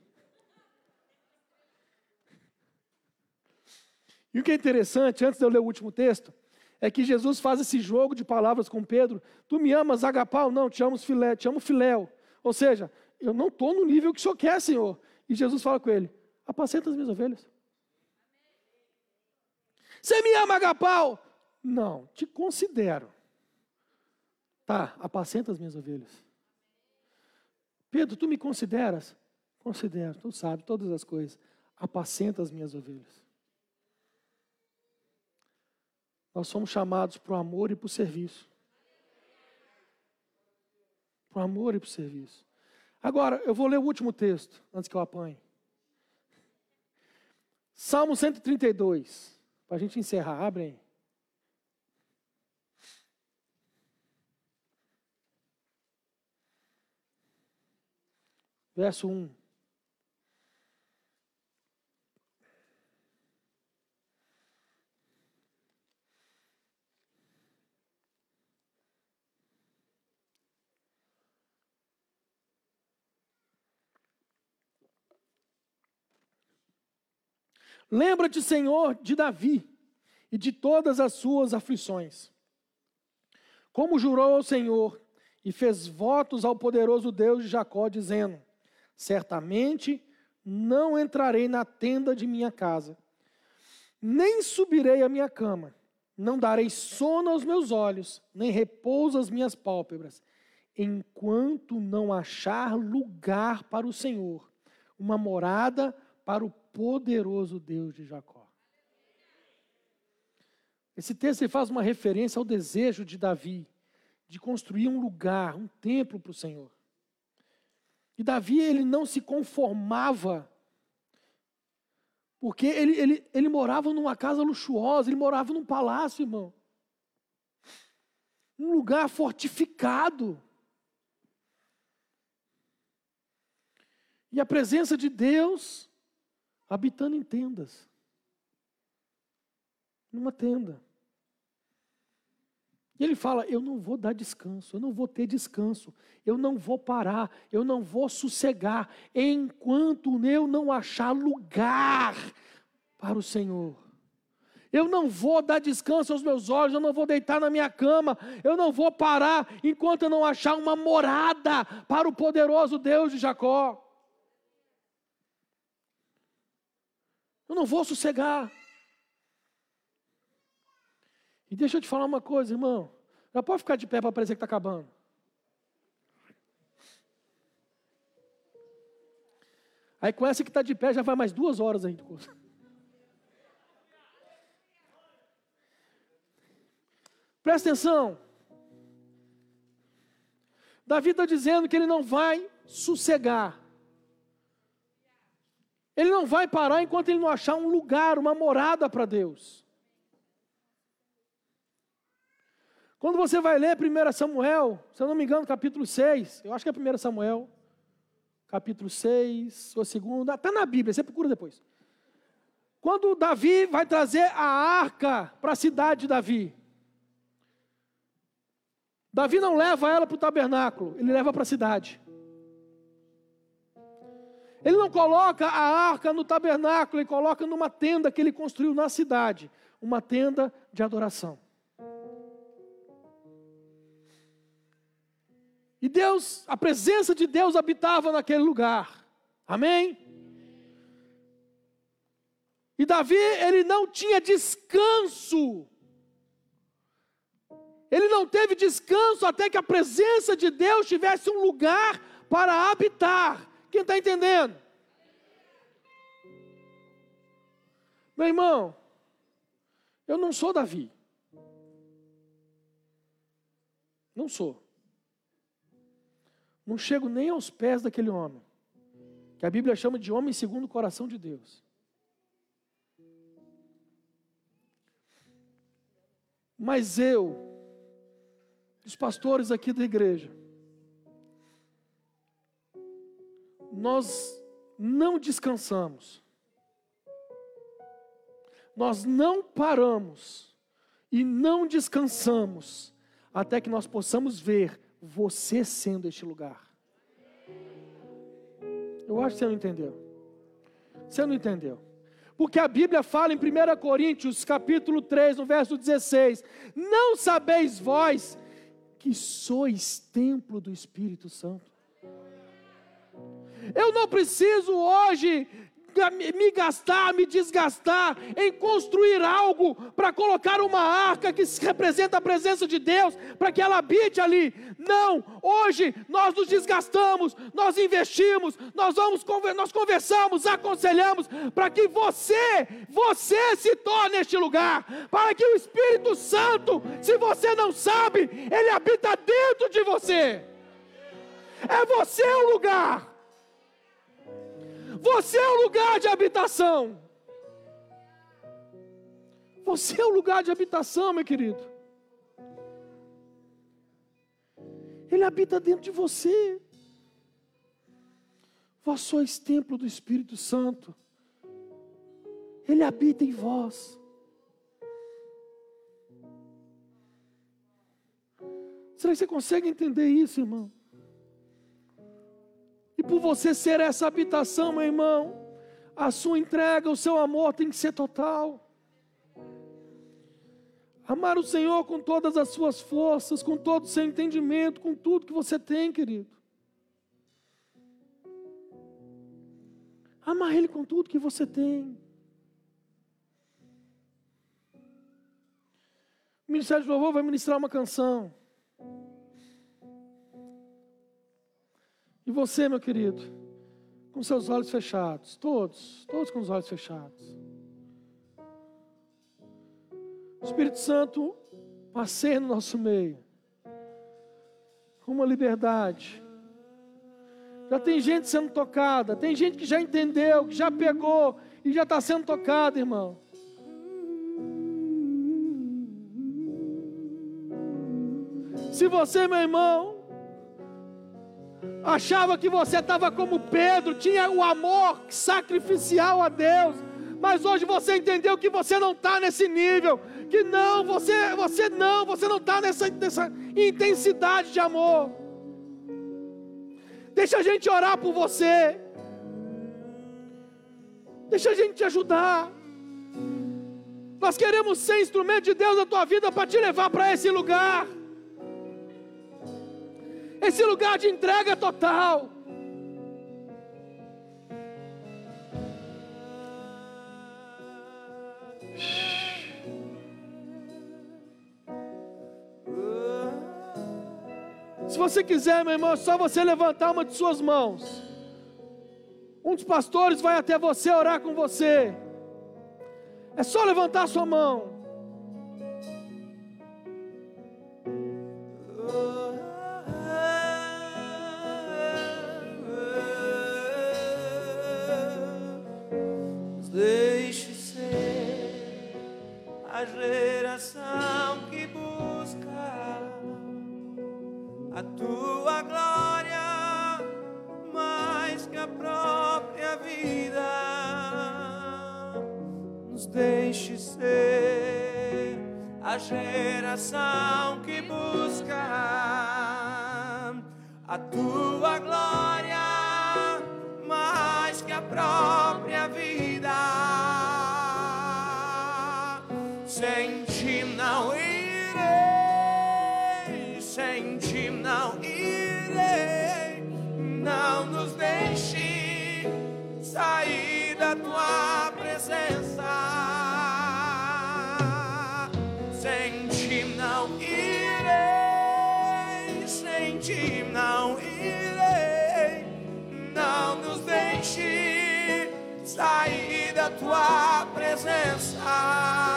E o que é interessante, antes de eu ler o último texto, é que Jesus faz esse jogo de palavras com Pedro. Tu me amas, agapau? Não, te amo filé, te amo filéu. Ou seja, eu não estou no nível que o Senhor quer, Senhor. E Jesus fala com ele: apacenta as minhas ovelhas. Você me ama, agapau? Não, te considero. Tá, apacenta as minhas ovelhas. Pedro, tu me consideras? Considero, tu sabe todas as coisas. Apacenta as minhas ovelhas. Nós somos chamados para o amor e para o serviço. Para o amor e para o serviço. Agora, eu vou ler o último texto, antes que eu apanhe. Salmo 132, para a gente encerrar. Abrem. Verso 1. Lembra-te, Senhor, de Davi e de todas as suas aflições. Como jurou ao Senhor e fez votos ao poderoso Deus de Jacó, dizendo: Certamente não entrarei na tenda de minha casa, nem subirei à minha cama, não darei sono aos meus olhos, nem repouso às minhas pálpebras, enquanto não achar lugar para o Senhor, uma morada para o poderoso Deus de Jacó. Esse texto faz uma referência ao desejo de Davi de construir um lugar, um templo para o Senhor. E Davi, ele não se conformava, porque ele, ele, ele morava numa casa luxuosa, ele morava num palácio, irmão. Um lugar fortificado. E a presença de Deus habitando em tendas. Numa tenda. E ele fala: Eu não vou dar descanso, eu não vou ter descanso, eu não vou parar, eu não vou sossegar, enquanto eu não achar lugar para o Senhor. Eu não vou dar descanso aos meus olhos, eu não vou deitar na minha cama, eu não vou parar enquanto eu não achar uma morada para o poderoso Deus de Jacó. Eu não vou sossegar. E deixa eu te falar uma coisa, irmão. Já pode ficar de pé para parecer que está acabando. Aí com essa que está de pé já vai mais duas horas aí. Presta atenção. Davi está dizendo que ele não vai sossegar. Ele não vai parar enquanto ele não achar um lugar, uma morada para Deus. Quando você vai ler 1 Samuel, se eu não me engano, capítulo 6, eu acho que é 1 Samuel, capítulo 6, ou 2, está na Bíblia, você procura depois. Quando Davi vai trazer a arca para a cidade de Davi, Davi não leva ela para o tabernáculo, ele leva para a cidade. Ele não coloca a arca no tabernáculo, ele coloca numa tenda que ele construiu na cidade uma tenda de adoração. E Deus, a presença de Deus habitava naquele lugar. Amém? E Davi, ele não tinha descanso. Ele não teve descanso até que a presença de Deus tivesse um lugar para habitar. Quem está entendendo? Meu irmão, eu não sou Davi. Não sou. Não chego nem aos pés daquele homem, que a Bíblia chama de homem segundo o coração de Deus. Mas eu, os pastores aqui da igreja, nós não descansamos, nós não paramos e não descansamos até que nós possamos ver você sendo este lugar. Eu acho que você não entendeu. Você não entendeu. Porque a Bíblia fala em 1 Coríntios, capítulo 3, no verso 16: Não sabeis vós que sois templo do Espírito Santo. Eu não preciso hoje me gastar, me desgastar em construir algo para colocar uma arca que representa a presença de Deus, para que ela habite ali. Não, hoje nós nos desgastamos, nós investimos, nós vamos nós conversamos, aconselhamos para que você, você se torne este lugar, para que o Espírito Santo, se você não sabe, ele habita dentro de você. É você o lugar. Você é o lugar de habitação. Você é o lugar de habitação, meu querido. Ele habita dentro de você. Vós sois templo do Espírito Santo. Ele habita em vós. Será que você consegue entender isso, irmão? Por você ser essa habitação, meu irmão, a sua entrega, o seu amor tem que ser total. Amar o Senhor com todas as suas forças, com todo o seu entendimento, com tudo que você tem, querido. Amar Ele com tudo que você tem. O Ministério de Louvor vai ministrar uma canção. E você, meu querido, com seus olhos fechados, todos, todos com os olhos fechados. Espírito Santo, passeia no nosso meio. Com uma liberdade. Já tem gente sendo tocada, tem gente que já entendeu, que já pegou e já está sendo tocada, irmão. Se você, meu irmão, achava que você estava como Pedro, tinha o amor sacrificial a Deus, mas hoje você entendeu que você não está nesse nível, que não, você, você não, você não está nessa, nessa intensidade de amor. Deixa a gente orar por você. Deixa a gente te ajudar. Nós queremos ser instrumento de Deus na tua vida para te levar para esse lugar. Esse lugar de entrega total. Se você quiser, meu irmão, é só você levantar uma de suas mãos. Um dos pastores vai até você orar com você. É só levantar sua mão. A geração que busca a tua glória mais que a própria vida. Nos deixe ser a geração que busca a tua glória mais que a própria tua presença.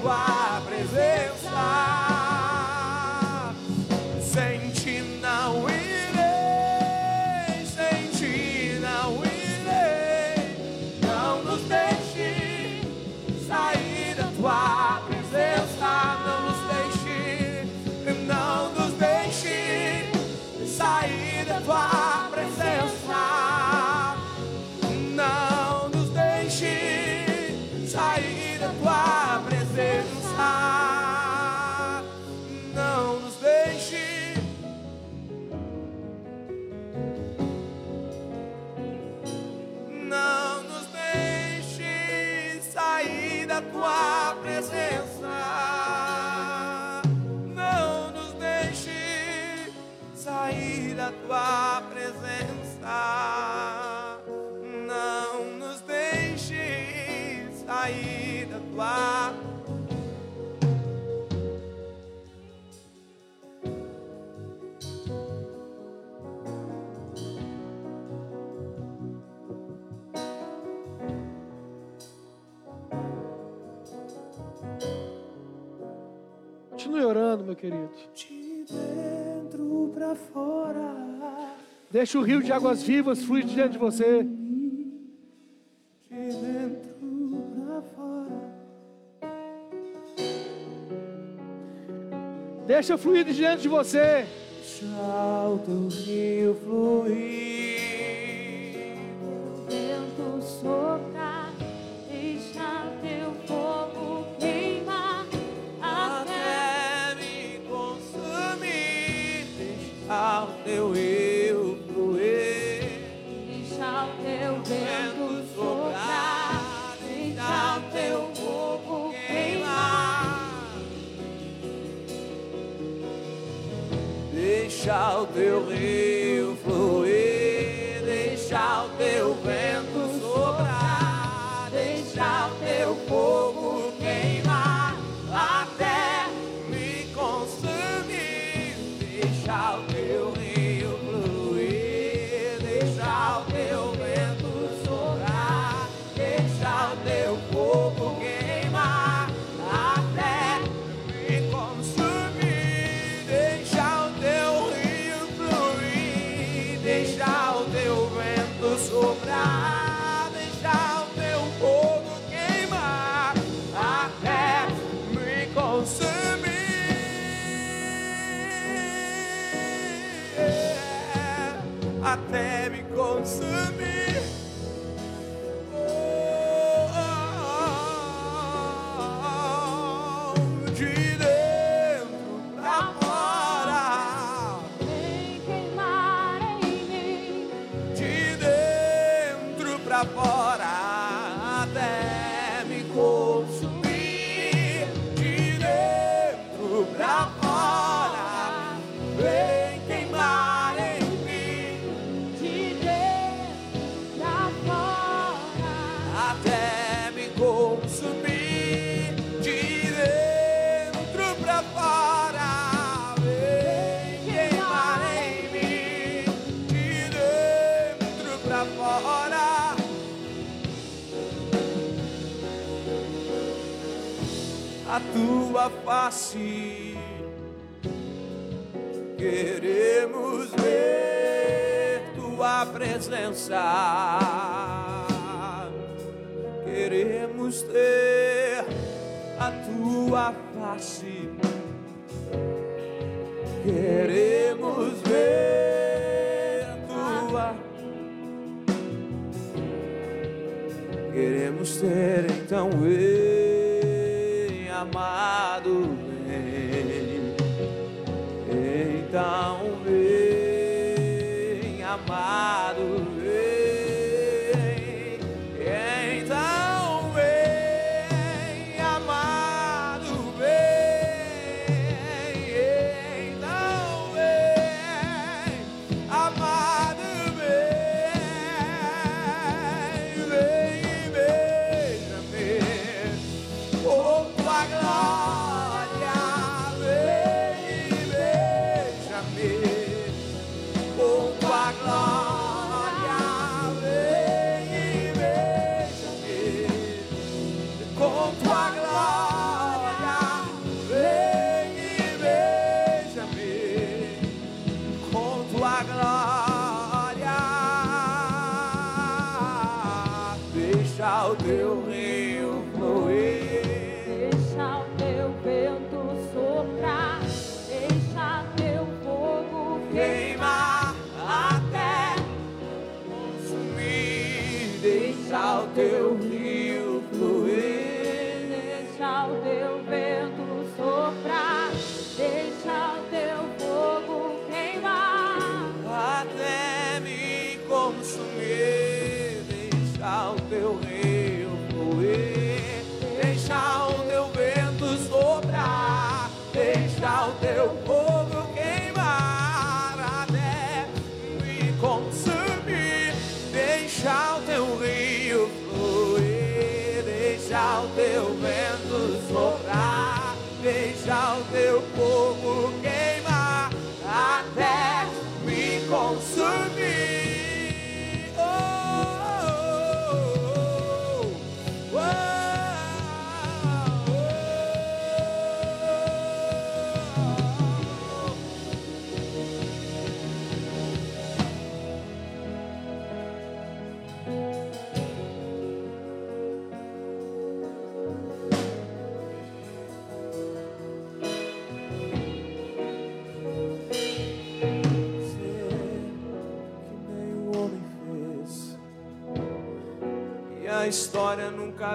Deixe querido. De dentro para fora. Deixa o rio de águas vivas fluir de dentro de você. De dentro para fora. Deixa fluir de dentro de você. Deixa o teu rio fluir. deixar o teu reino.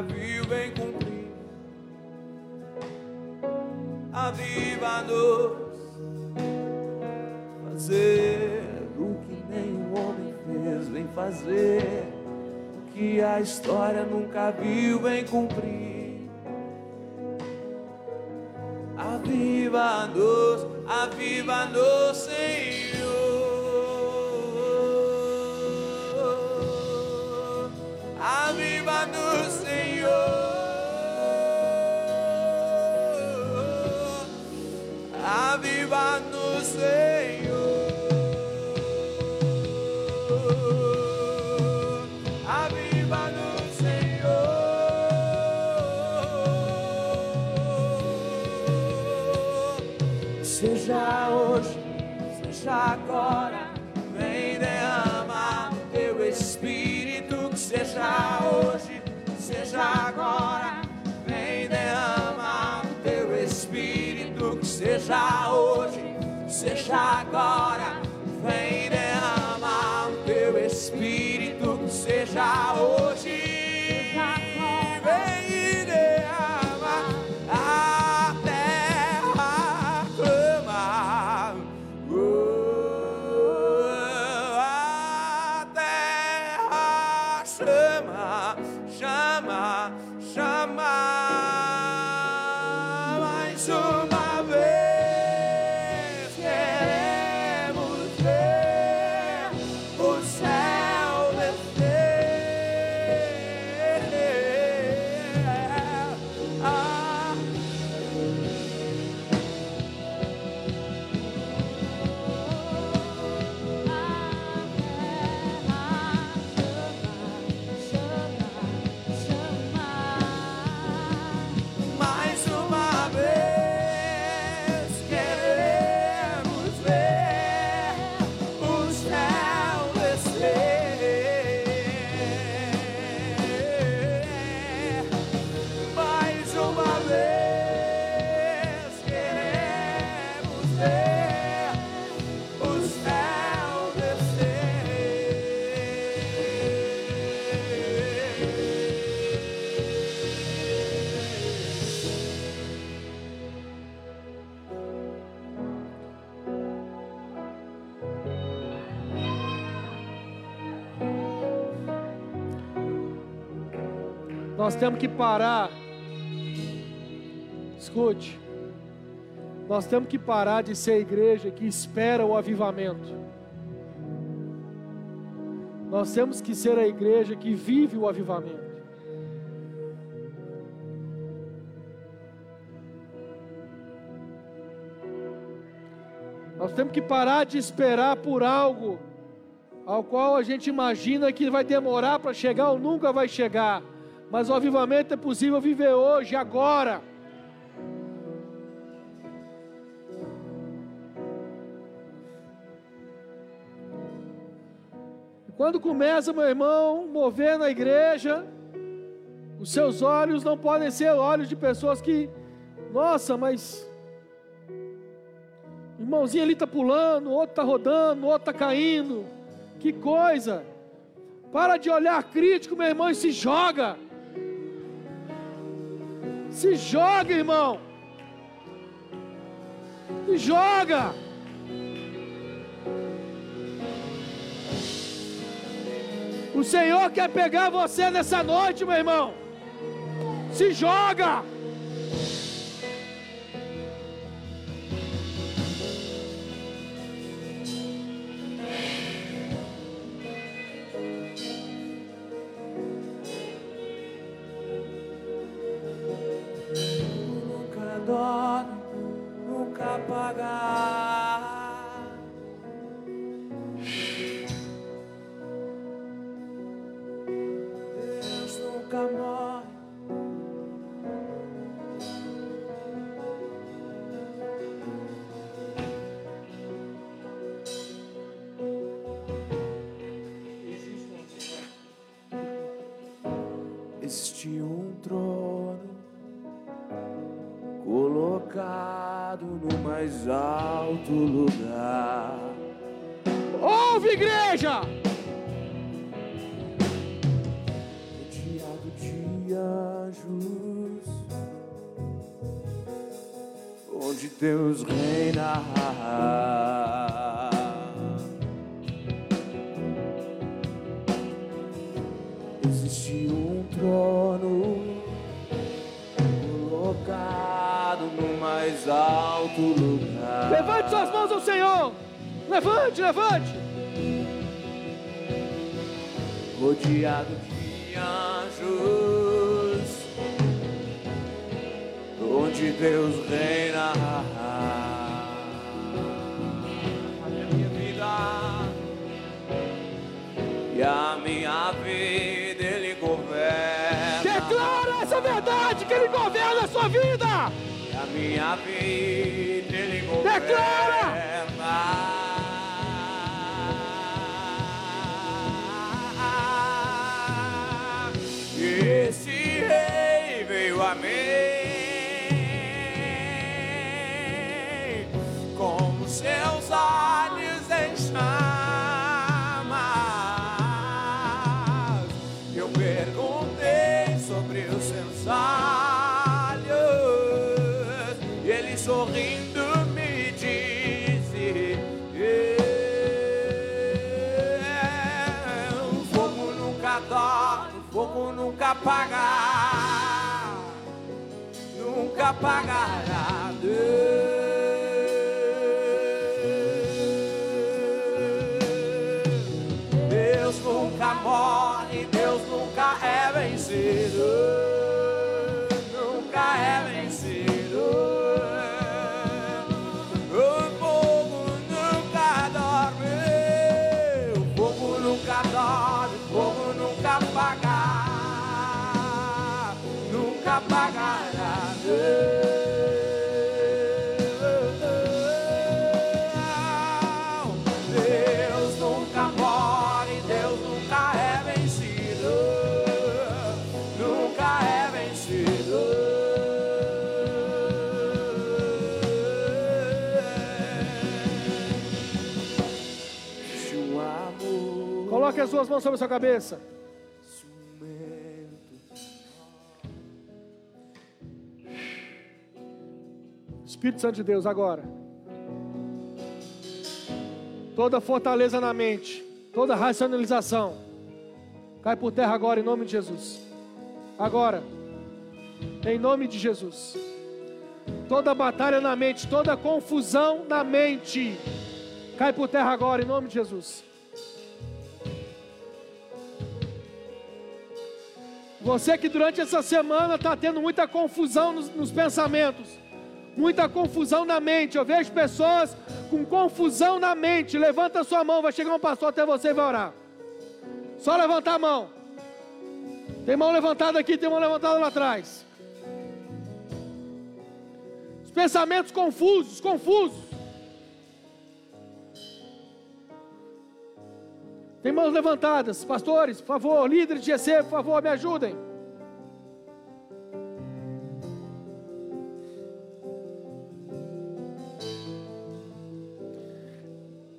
Viu bem cumprir. Aviva-nos, fazer o que nenhum homem fez, vem fazer o que a história nunca viu bem cumprir. Aviva-nos, aviva-nos, Senhor. Seja hoje, seja agora, vem derramar o teu Espírito, que seja hoje, seja agora, vem derramar o teu Espírito, que seja hoje. Nós temos que parar. Escute. Nós temos que parar de ser a igreja que espera o avivamento. Nós temos que ser a igreja que vive o avivamento. Nós temos que parar de esperar por algo ao qual a gente imagina que vai demorar para chegar ou nunca vai chegar. Mas o avivamento é possível viver hoje, agora. Quando começa, meu irmão, mover na igreja, os seus olhos não podem ser olhos de pessoas que, nossa, mas o irmãozinho ali está pulando, outro está rodando, outro está caindo. Que coisa! Para de olhar crítico, meu irmão, e se joga. Se joga, irmão. Se joga. O Senhor quer pegar você nessa noite, meu irmão. Se joga. Colocado no mais alto lugar. Ouve, igreja. rodeado anjos, onde Deus reina. Mais alto lugar. Levante suas mãos ao Senhor. Levante, levante. rodeado de anjos, onde Deus reina. A minha vida e a minha vida Ele governa. Declara essa verdade que Ele governa a sua vida. Minha vida Ele governa. Declara! Apaga, nunca apagará. Deus suas mãos sobre a sua cabeça. Espírito Santo de Deus, agora. Toda fortaleza na mente, toda racionalização, cai por terra agora em nome de Jesus. Agora, em nome de Jesus. Toda batalha na mente, toda confusão na mente, cai por terra agora em nome de Jesus. Você que durante essa semana está tendo muita confusão nos, nos pensamentos, muita confusão na mente. Eu vejo pessoas com confusão na mente. Levanta sua mão, vai chegar um pastor até você e vai orar. Só levantar a mão. Tem mão levantada aqui, tem mão levantada lá atrás. Os pensamentos confusos, confusos. Tem mãos levantadas, pastores, por favor, líderes de GC, por favor, me ajudem.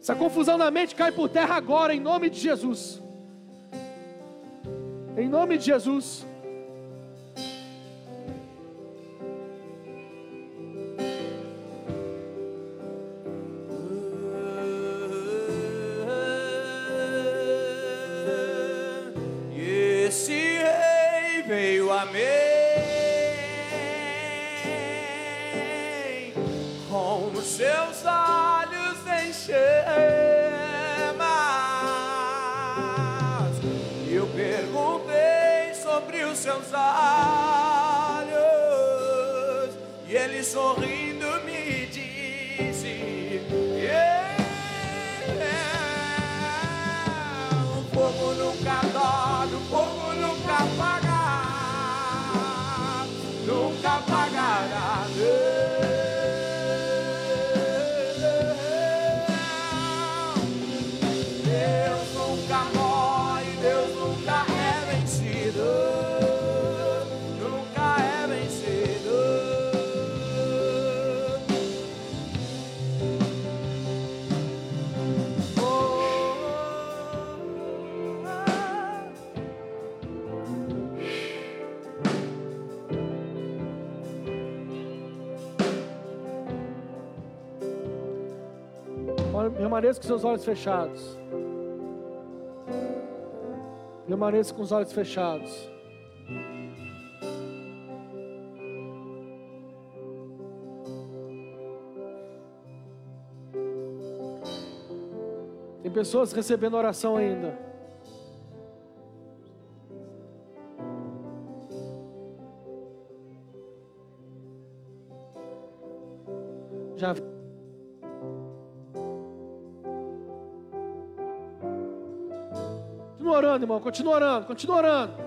Essa confusão na mente cai por terra agora, em nome de Jesus. Em nome de Jesus. Seus olhos e ele sorrindo Permaneça com seus olhos fechados. Permaneça com os olhos fechados. Tem pessoas recebendo oração ainda. Orando, irmão. Continua orando, continua orando.